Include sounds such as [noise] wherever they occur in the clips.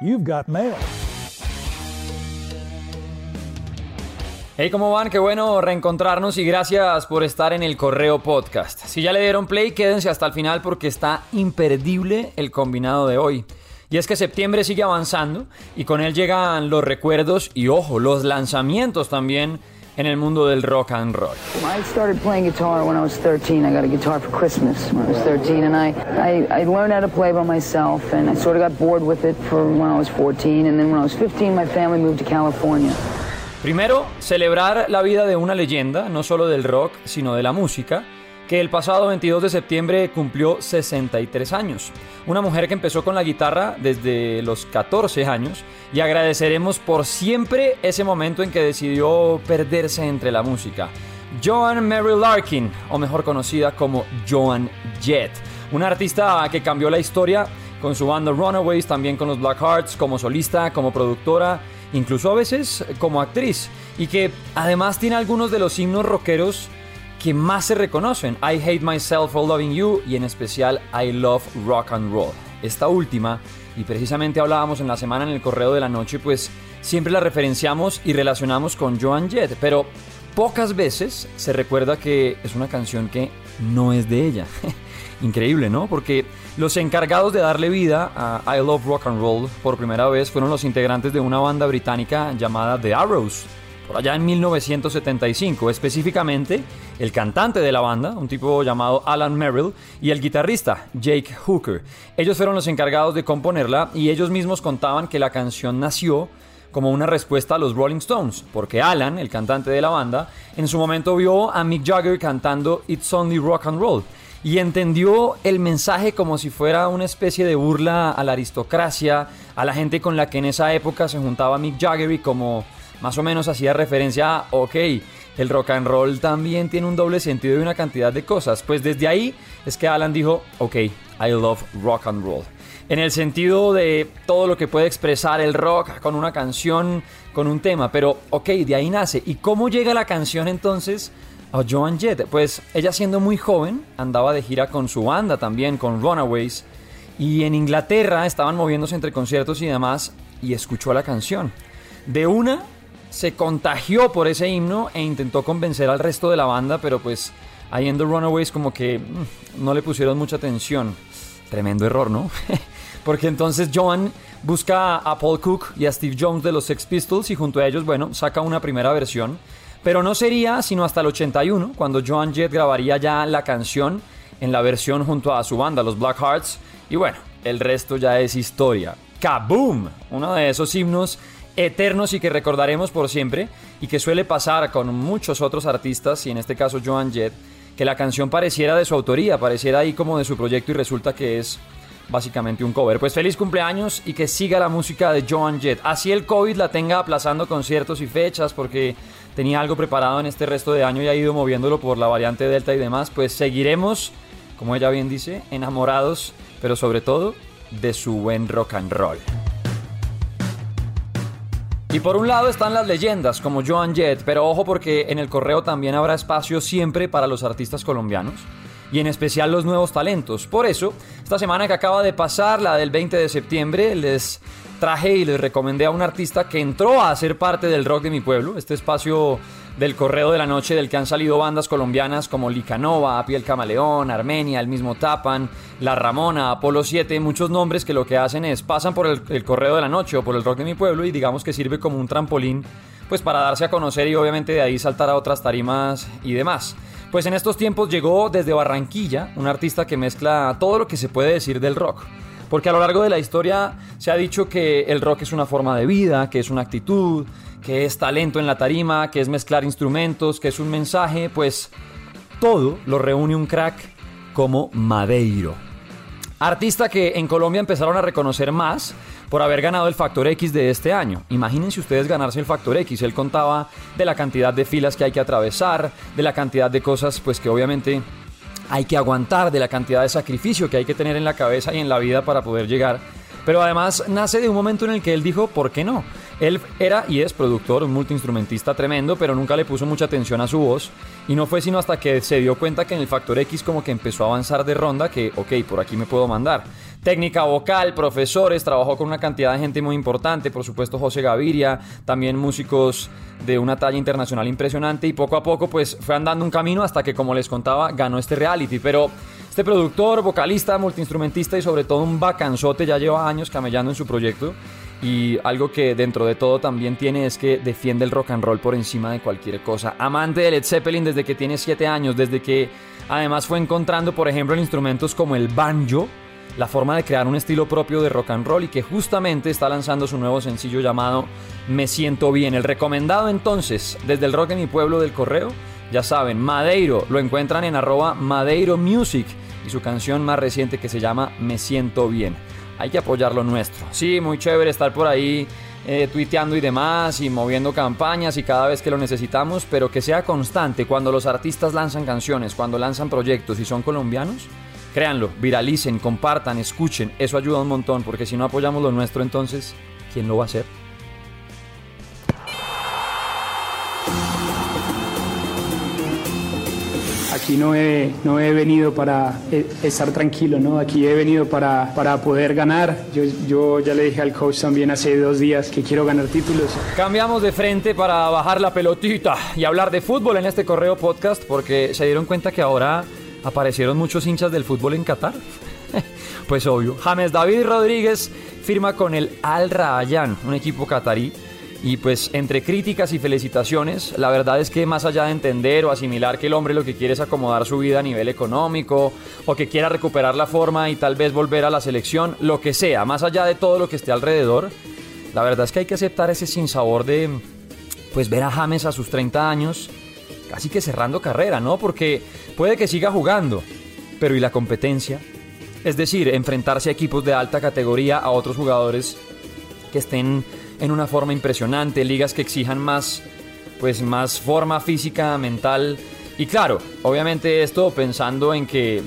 you've got mail. Hey, ¿cómo van? Qué bueno reencontrarnos y gracias por estar en el Correo Podcast. Si ya le dieron play, quédense hasta el final porque está imperdible el combinado de hoy. Y es que septiembre sigue avanzando y con él llegan los recuerdos y, ojo, los lanzamientos también en el mundo del rock and roll. I started playing guitar when I was 13. I got a guitar for Christmas when I was 13, and I, I, I learned how to play by myself, and I sort of got bored with it for when I was 14, and then when I was 15, my family moved to California. Primero, celebrar la vida de una leyenda, no solo del rock, sino de la música, que el pasado 22 de septiembre cumplió 63 años. Una mujer que empezó con la guitarra desde los 14 años y agradeceremos por siempre ese momento en que decidió perderse entre la música. Joan Mary Larkin, o mejor conocida como Joan Jett, una artista que cambió la historia con su banda Runaways, también con los Black Hearts, como solista, como productora incluso a veces como actriz, y que además tiene algunos de los himnos rockeros que más se reconocen, I Hate Myself for Loving You y en especial I Love Rock and Roll. Esta última, y precisamente hablábamos en la semana en el correo de la noche, pues siempre la referenciamos y relacionamos con Joan Jett, pero pocas veces se recuerda que es una canción que no es de ella. [laughs] Increíble, ¿no? Porque los encargados de darle vida a I Love Rock and Roll por primera vez fueron los integrantes de una banda británica llamada The Arrows, por allá en 1975, específicamente el cantante de la banda, un tipo llamado Alan Merrill, y el guitarrista Jake Hooker. Ellos fueron los encargados de componerla y ellos mismos contaban que la canción nació como una respuesta a los Rolling Stones, porque Alan, el cantante de la banda, en su momento vio a Mick Jagger cantando It's Only Rock and Roll y entendió el mensaje como si fuera una especie de burla a la aristocracia, a la gente con la que en esa época se juntaba Mick Jagger y como más o menos hacía referencia a, ok, el rock and roll también tiene un doble sentido y una cantidad de cosas. Pues desde ahí es que Alan dijo, ok, I love rock and roll. En el sentido de todo lo que puede expresar el rock con una canción, con un tema, pero ok, de ahí nace. ¿Y cómo llega la canción entonces? a Joan Jett. Pues ella siendo muy joven andaba de gira con su banda también, con Runaways. Y en Inglaterra estaban moviéndose entre conciertos y demás y escuchó la canción. De una se contagió por ese himno e intentó convencer al resto de la banda, pero pues ahí en The Runaways como que mm, no le pusieron mucha atención. Tremendo error, ¿no? [laughs] Porque entonces Joan busca a Paul Cook y a Steve Jones de los Sex Pistols y junto a ellos, bueno, saca una primera versión pero no sería sino hasta el 81, cuando Joan Jett grabaría ya la canción en la versión junto a su banda, los Black Hearts. Y bueno, el resto ya es historia. ¡Kaboom! Uno de esos himnos eternos y que recordaremos por siempre y que suele pasar con muchos otros artistas y en este caso Joan Jett, que la canción pareciera de su autoría, pareciera ahí como de su proyecto y resulta que es básicamente un cover. Pues feliz cumpleaños y que siga la música de Joan Jett. Así el COVID la tenga aplazando conciertos y fechas porque tenía algo preparado en este resto de año y ha ido moviéndolo por la variante Delta y demás, pues seguiremos, como ella bien dice, enamorados, pero sobre todo de su buen rock and roll. Y por un lado están las leyendas como Joan Jett, pero ojo porque en el correo también habrá espacio siempre para los artistas colombianos y en especial los nuevos talentos. Por eso, esta semana que acaba de pasar, la del 20 de septiembre, les traje y les recomendé a un artista que entró a ser parte del rock de mi pueblo, este espacio del Correo de la Noche del que han salido bandas colombianas como Licanova, Piel Camaleón, Armenia, el mismo Tapan, La Ramona, Apolo 7, muchos nombres que lo que hacen es pasan por el, el, Correo de la Noche o por el rock de mi pueblo y digamos que sirve como un trampolín pues para darse a conocer y obviamente de ahí saltar a otras tarimas y demás. Pues en estos tiempos llegó desde Barranquilla un artista que mezcla todo lo que se puede decir del rock. Porque a lo largo de la historia se ha dicho que el rock es una forma de vida, que es una actitud, que es talento en la tarima, que es mezclar instrumentos, que es un mensaje, pues todo lo reúne un crack como Madeiro. Artista que en Colombia empezaron a reconocer más por haber ganado el Factor X de este año. Imagínense ustedes ganarse el Factor X. Él contaba de la cantidad de filas que hay que atravesar, de la cantidad de cosas pues que obviamente hay que aguantar, de la cantidad de sacrificio que hay que tener en la cabeza y en la vida para poder llegar. Pero además nace de un momento en el que él dijo, ¿por qué no? Él era y es productor, un multiinstrumentista tremendo, pero nunca le puso mucha atención a su voz. Y no fue sino hasta que se dio cuenta que en el Factor X como que empezó a avanzar de ronda que, ok, por aquí me puedo mandar. técnica vocal, profesores, trabajó con una cantidad de gente muy importante, por supuesto José Gaviria, también músicos de una talla internacional impresionante y poco a poco pues fue andando un camino hasta que como les contaba ganó este reality, pero este productor, vocalista, multiinstrumentista y sobre todo un bacanzote ya lleva años camellando en su proyecto y algo que dentro de todo también tiene es que defiende el rock and roll por encima de cualquier cosa. Amante de Led Zeppelin desde que tiene 7 años, desde que además fue encontrando, por ejemplo, en instrumentos como el banjo, la forma de crear un estilo propio de rock and roll y que justamente está lanzando su nuevo sencillo llamado Me siento bien. El recomendado entonces, desde el rock en mi pueblo del correo, ya saben, Madeiro, lo encuentran en arroba Madeiro Music y su canción más reciente que se llama Me siento bien hay que apoyar lo nuestro. Sí, muy chévere estar por ahí eh, tuiteando y demás y moviendo campañas y cada vez que lo necesitamos, pero que sea constante cuando los artistas lanzan canciones, cuando lanzan proyectos y son colombianos. Créanlo, viralicen, compartan, escuchen, eso ayuda un montón, porque si no apoyamos lo nuestro, entonces, ¿quién lo va a hacer? Aquí no he, no he venido para eh, estar tranquilo, ¿no? Aquí he venido para, para poder ganar. Yo, yo ya le dije al coach también hace dos días que quiero ganar títulos. Cambiamos de frente para bajar la pelotita y hablar de fútbol en este correo podcast porque se dieron cuenta que ahora aparecieron muchos hinchas del fútbol en Qatar. [laughs] pues obvio. James David Rodríguez firma con el Al Rayyan, un equipo qatarí y pues entre críticas y felicitaciones, la verdad es que más allá de entender o asimilar que el hombre lo que quiere es acomodar su vida a nivel económico o que quiera recuperar la forma y tal vez volver a la selección, lo que sea, más allá de todo lo que esté alrededor, la verdad es que hay que aceptar ese sinsabor de pues ver a James a sus 30 años casi que cerrando carrera, ¿no? Porque puede que siga jugando, pero ¿y la competencia? Es decir, enfrentarse a equipos de alta categoría a otros jugadores que estén en una forma impresionante, ligas que exijan más, pues más forma física, mental. Y claro, obviamente esto pensando en que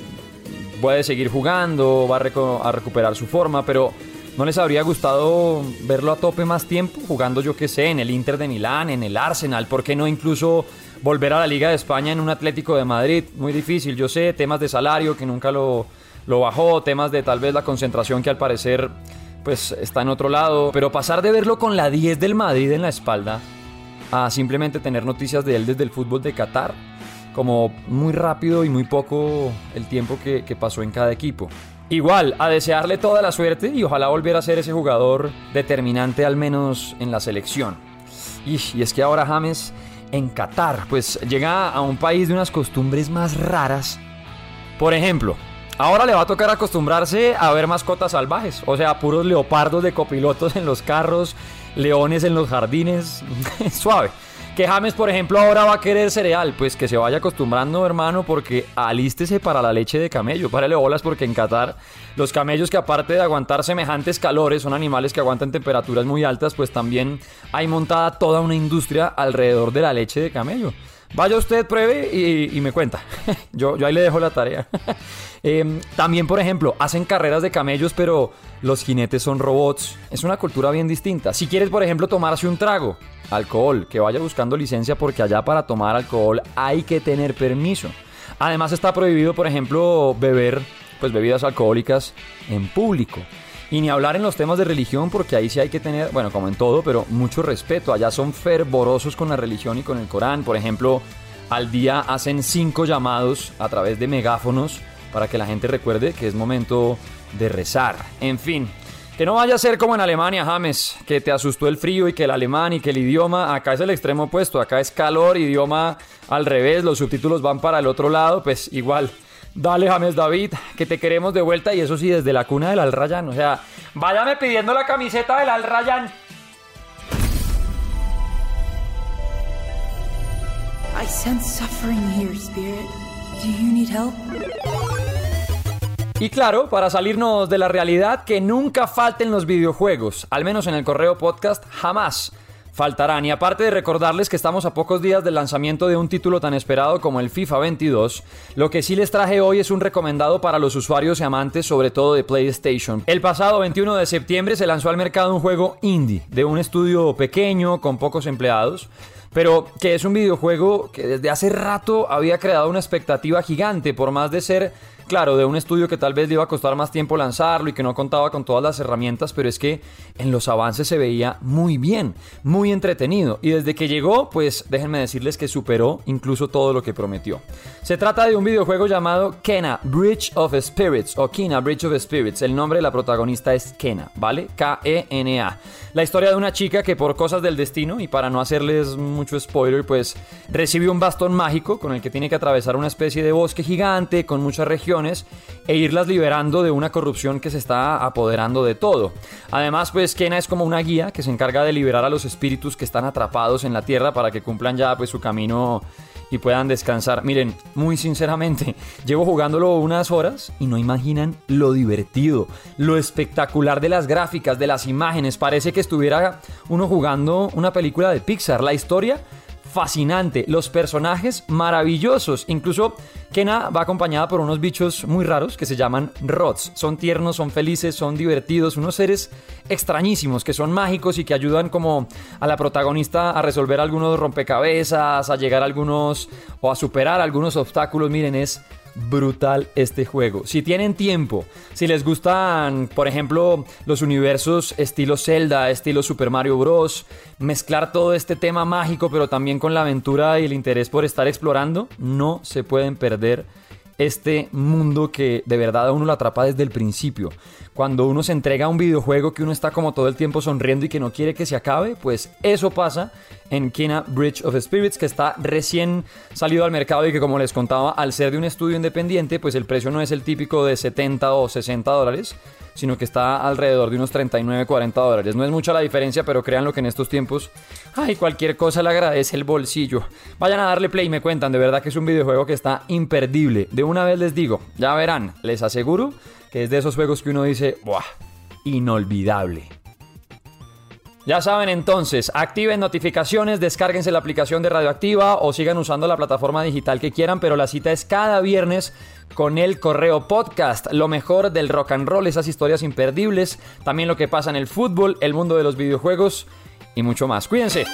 puede seguir jugando, va a, recuperar su forma, pero ¿no les habría gustado verlo a tope más tiempo? Jugando, yo qué sé, en el Inter de Milán, en el Arsenal, ¿por qué no incluso volver a la Liga de España en un Atlético de Madrid? Muy difícil, yo sé, temas de salario que nunca lo, lo bajó, temas de tal vez la concentración que al parecer pues está en otro lado. Pero pasar de verlo con la 10 del Madrid en la espalda a simplemente tener noticias de él desde el fútbol de Qatar, como muy rápido y muy poco el tiempo que, pasó en cada equipo. Igual, a desearle toda la suerte y ojalá volviera a ser ese jugador determinante al menos en la selección. Y, y es que ahora James en Qatar, pues llega a un país de unas costumbres más raras. Por ejemplo, Ahora le va a tocar acostumbrarse a ver mascotas salvajes, o sea, puros leopardos de copilotos en los carros, leones en los jardines, [laughs] suave. Que James, por ejemplo, ahora va a querer cereal, pues que se vaya acostumbrando, hermano, porque alístese para la leche de camello. Párale bolas porque en Qatar los camellos que aparte de aguantar semejantes calores, son animales que aguantan temperaturas muy altas, pues también hay montada toda una industria alrededor de la leche de camello. Vaya usted, pruebe y, me cuenta. [laughs] yo, ahí le dejo la tarea. [laughs] Em, también, por ejemplo, hacen carreras de camellos, pero los jinetes son robots. Es una cultura bien distinta. Si quieres, por ejemplo, tomarse un trago, alcohol, que vaya buscando licencia porque allá para tomar alcohol hay que tener permiso. Además está prohibido, por ejemplo, beber pues bebidas alcohólicas en público. Y ni hablar en los temas de religión, porque ahí sí hay que tener, bueno, como en todo, pero mucho respeto. Allá son fervorosos con la religión y con el Corán. Por ejemplo, al día hacen cinco llamados a través de megáfonos para que la gente recuerde que es momento de rezar. En fin, que no vaya a ser como en Alemania, James, que te asustó el frío y que el alemán y que el idioma, acá es el extremo opuesto, acá es calor, idioma al revés, los subtítulos van para el otro lado, pues igual Dale, James David, que te queremos de vuelta y eso sí, desde la cuna del Al Rayyan. O sea, váyame pidiendo la camiseta del Al Rayyan. I sense suffering here, Spirit. Do you need help? Y claro, para salirnos de la realidad, que nunca falten los videojuegos, al menos en el correo podcast, jamás faltarán. Y aparte de recordarles que estamos a pocos días del lanzamiento de un título tan esperado como el FIFA 22, lo que sí les traje hoy es un recomendado para los usuarios y amantes, sobre todo de PlayStation. El pasado 21 de septiembre se lanzó al mercado un juego indie de un estudio pequeño con pocos empleados pero que es un videojuego que desde hace rato había creado una expectativa gigante, por más de ser claro, de un estudio que tal vez le iba a costar más tiempo lanzarlo y que no contaba con todas las herramientas, pero es que en los avances se veía muy bien, muy entretenido. Y desde que llegó, pues déjenme decirles que superó incluso todo lo que prometió. Se trata de un videojuego llamado Kena Bridge of Spirits o Kena Bridge of Spirits. El nombre de la protagonista es Kena, ¿vale? K-E-N-A. La historia de una chica que por cosas del destino y para no hacerles mucho spoiler, pues recibe un bastón mágico con el que tiene que atravesar una especie de bosque gigante con muchas regiones e irlas liberando de una corrupción que se está apoderando de todo. Además, pues Kena es como una guía que se encarga de liberar a los espíritus que están atrapados en la tierra para que cumplan ya pues su camino puedan descansar. Miren, muy sinceramente, [laughs] llevo jugándolo unas horas y no imaginan lo divertido, lo espectacular de las gráficas, de las imágenes. Parece que estuviera uno jugando una película de Pixar. La historia fascinante, los personajes maravillosos, incluso Kena va acompañada por unos bichos muy raros que se llaman Rots. Son tiernos, son felices, son divertidos, unos seres extrañísimos que son mágicos y que ayudan como a la protagonista a resolver algunos rompecabezas, a llegar a algunos o a superar algunos obstáculos. Miren, es brutal este juego. Si tienen tiempo, si les gustan, por ejemplo, los universos estilo Zelda, estilo Super Mario Bros., mezclar todo este tema mágico, pero también con la aventura y el interés por estar explorando, no se pueden perder este mundo que de verdad a uno lo atrapa desde el principio. Cuando uno se entrega a un videojuego que uno está como todo el tiempo sonriendo y que no quiere que se acabe, pues eso pasa en Kina Bridge of Spirits, que está recién salido al mercado y que como les contaba, al ser de un estudio independiente, pues el precio no es el típico de 70 o 60 dólares, sino que está alrededor de unos 39, 40 dólares. No es mucha la diferencia, pero créanlo que en estos tiempos, ay, cualquier cosa le agradece el bolsillo. Vayan a darle play y me cuentan, de verdad que es un videojuego que está imperdible. De una vez les digo, ya verán, les aseguro que es de esos juegos que uno dice, ¡buah! Inolvidable. Ya saben entonces, activen notificaciones, descárguense la aplicación de Radioactiva o sigan usando la plataforma digital que quieran, pero la cita es cada viernes con el correo podcast, lo mejor del rock and roll, esas historias imperdibles, también lo que pasa en el fútbol, el mundo de los videojuegos y mucho más. Cuídense.